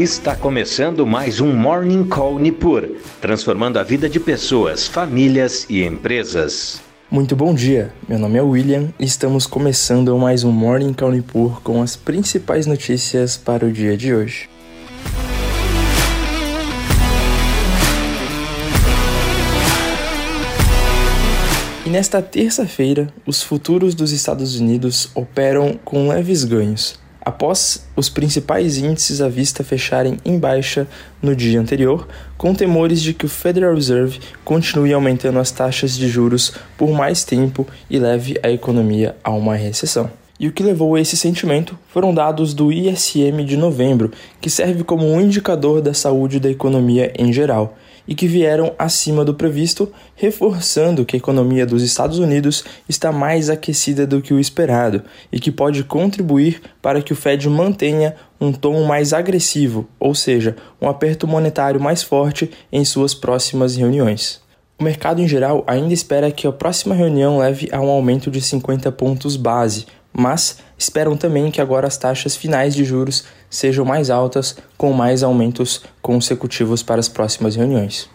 Está começando mais um Morning Call Nipur, transformando a vida de pessoas, famílias e empresas. Muito bom dia, meu nome é William e estamos começando mais um Morning Call Nipur com as principais notícias para o dia de hoje. E nesta terça-feira, os futuros dos Estados Unidos operam com leves ganhos, após os principais índices à vista fecharem em baixa no dia anterior, com temores de que o Federal Reserve continue aumentando as taxas de juros por mais tempo e leve a economia a uma recessão. E o que levou a esse sentimento foram dados do ISM de novembro, que serve como um indicador da saúde da economia em geral e que vieram acima do previsto, reforçando que a economia dos Estados Unidos está mais aquecida do que o esperado e que pode contribuir para que o Fed mantenha um tom mais agressivo, ou seja, um aperto monetário mais forte em suas próximas reuniões. O mercado em geral ainda espera que a próxima reunião leve a um aumento de 50 pontos base, mas esperam também que agora as taxas finais de juros sejam mais altas, com mais aumentos consecutivos para as próximas reuniões.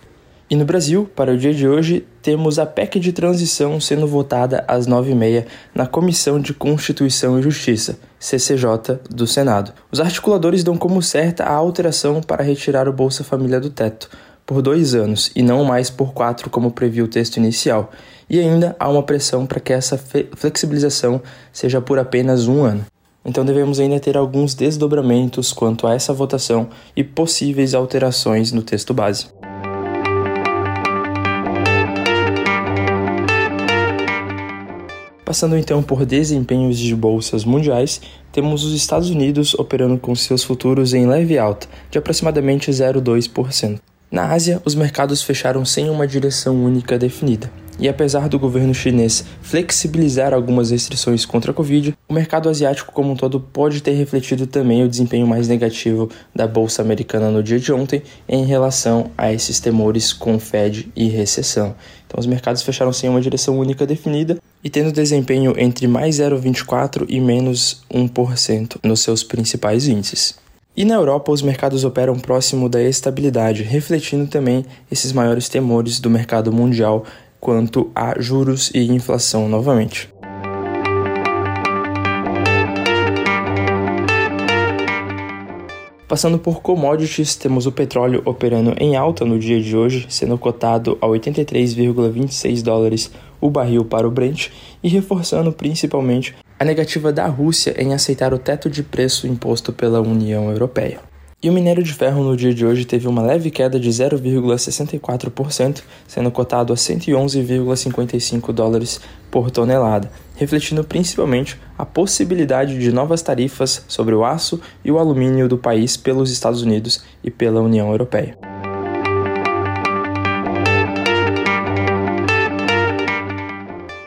E no Brasil, para o dia de hoje, temos a PEC de transição sendo votada às 9h30 na Comissão de Constituição e Justiça, CCJ, do Senado. Os articuladores dão como certa a alteração para retirar o Bolsa Família do teto, por dois anos e não mais por quatro, como previu o texto inicial, e ainda há uma pressão para que essa flexibilização seja por apenas um ano. Então devemos ainda ter alguns desdobramentos quanto a essa votação e possíveis alterações no texto base. Passando então por desempenhos de bolsas mundiais, temos os Estados Unidos operando com seus futuros em leve alta, de aproximadamente 0,2%. Na Ásia, os mercados fecharam sem uma direção única definida. E apesar do governo chinês flexibilizar algumas restrições contra a Covid, o mercado asiático como um todo pode ter refletido também o desempenho mais negativo da bolsa americana no dia de ontem em relação a esses temores com Fed e recessão. Então os mercados fecharam sem uma direção única definida e tendo desempenho entre mais 0,24 e menos 1% nos seus principais índices. E na Europa, os mercados operam próximo da estabilidade, refletindo também esses maiores temores do mercado mundial quanto a juros e inflação novamente. Passando por commodities, temos o petróleo operando em alta no dia de hoje, sendo cotado a 83,26 dólares o barril para o Brent e reforçando principalmente a negativa da Rússia em aceitar o teto de preço imposto pela União Europeia. E o minério de ferro no dia de hoje teve uma leve queda de 0,64%, sendo cotado a 111,55 dólares por tonelada, refletindo principalmente a possibilidade de novas tarifas sobre o aço e o alumínio do país pelos Estados Unidos e pela União Europeia.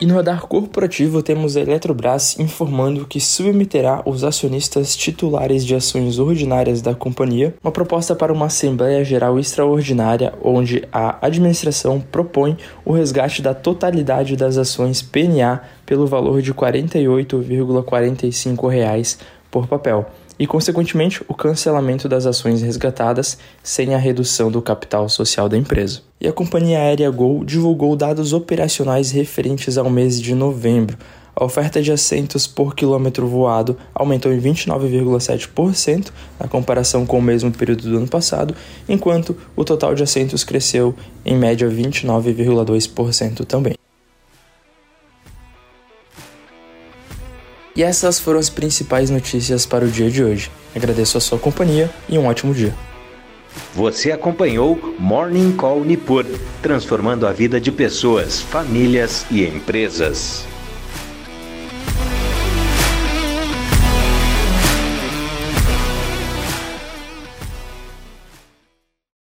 E no radar corporativo temos a Eletrobras informando que submeterá os acionistas titulares de ações ordinárias da companhia uma proposta para uma Assembleia Geral Extraordinária, onde a administração propõe o resgate da totalidade das ações PNA pelo valor de R$ 48,45 por papel e, consequentemente, o cancelamento das ações resgatadas sem a redução do capital social da empresa. E a companhia aérea Gol divulgou dados operacionais referentes ao mês de novembro. A oferta de assentos por quilômetro voado aumentou em 29,7% na comparação com o mesmo período do ano passado, enquanto o total de assentos cresceu em média 29,2% também. E essas foram as principais notícias para o dia de hoje. Agradeço a sua companhia e um ótimo dia. Você acompanhou Morning Call Nipur, transformando a vida de pessoas, famílias e empresas.